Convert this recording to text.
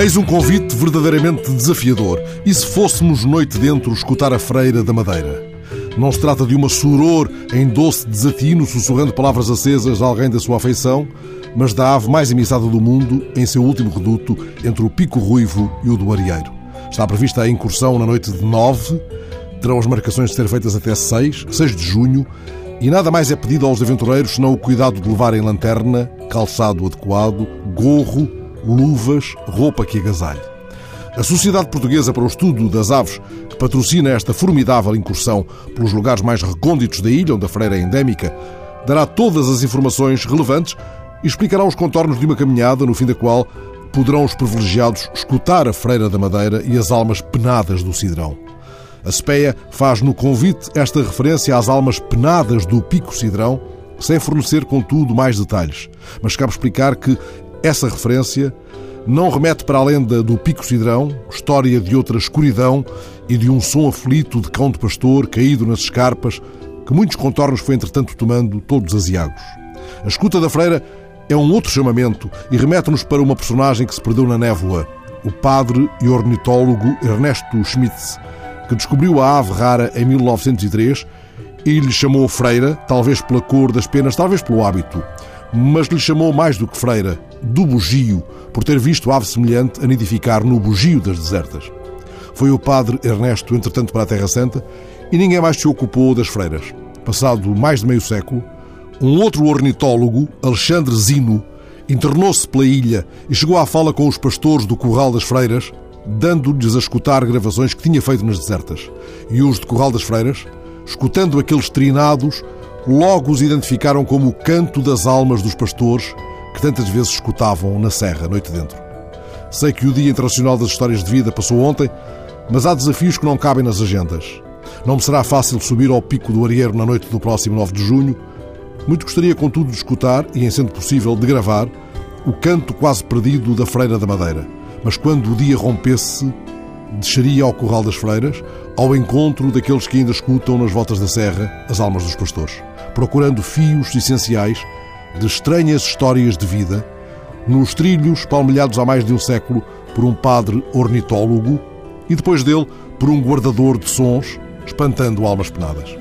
Eis um convite verdadeiramente desafiador. E se fôssemos noite dentro escutar a freira da madeira? Não se trata de uma suror em doce desatino, sussurrando palavras acesas a alguém da sua afeição, mas da ave mais emissada do mundo em seu último reduto entre o Pico Ruivo e o do Arieiro. Está prevista a incursão na noite de 9, terão as marcações de ser feitas até 6, 6 de junho, e nada mais é pedido aos aventureiros senão o cuidado de levarem lanterna, calçado adequado, gorro luvas, roupa que agasalhe. A Sociedade Portuguesa para o Estudo das Aves, que patrocina esta formidável incursão pelos lugares mais recônditos da ilha, onde a freira é endémica, dará todas as informações relevantes e explicará os contornos de uma caminhada no fim da qual poderão os privilegiados escutar a freira da Madeira e as almas penadas do Cidrão. A SPEA faz no convite esta referência às almas penadas do Pico Cidrão, sem fornecer, contudo, mais detalhes. Mas cabe explicar que essa referência não remete para a lenda do Pico Cidrão, história de outra escuridão e de um som aflito de cão de pastor caído nas escarpas, que muitos contornos foi entretanto tomando todos aziagos. A escuta da freira é um outro chamamento e remete-nos para uma personagem que se perdeu na névoa, o padre e ornitólogo Ernesto Schmitz, que descobriu a ave rara em 1903 e lhe chamou freira, talvez pela cor das penas, talvez pelo hábito mas lhe chamou mais do que freira, do bugio, por ter visto ave semelhante a nidificar no bugio das desertas. Foi o padre Ernesto, entretanto, para a Terra Santa, e ninguém mais se ocupou das freiras. Passado mais de meio século, um outro ornitólogo, Alexandre Zino, internou-se pela ilha e chegou à fala com os pastores do Corral das Freiras, dando-lhes a escutar gravações que tinha feito nas desertas. E os de Corral das Freiras, escutando aqueles trinados, logo os identificaram como o canto das almas dos pastores que tantas vezes escutavam na serra, noite dentro. Sei que o Dia Internacional das Histórias de Vida passou ontem, mas há desafios que não cabem nas agendas. Não me será fácil subir ao pico do Arieiro na noite do próximo 9 de junho. Muito gostaria, contudo, de escutar, e em sendo possível, de gravar, o canto quase perdido da Freira da Madeira. Mas quando o dia rompesse, desceria ao Corral das Freiras, ao encontro daqueles que ainda escutam nas voltas da serra as almas dos pastores procurando fios essenciais de estranhas histórias de vida, nos trilhos palmilhados há mais de um século por um padre ornitólogo e depois dele por um guardador de sons, espantando almas penadas.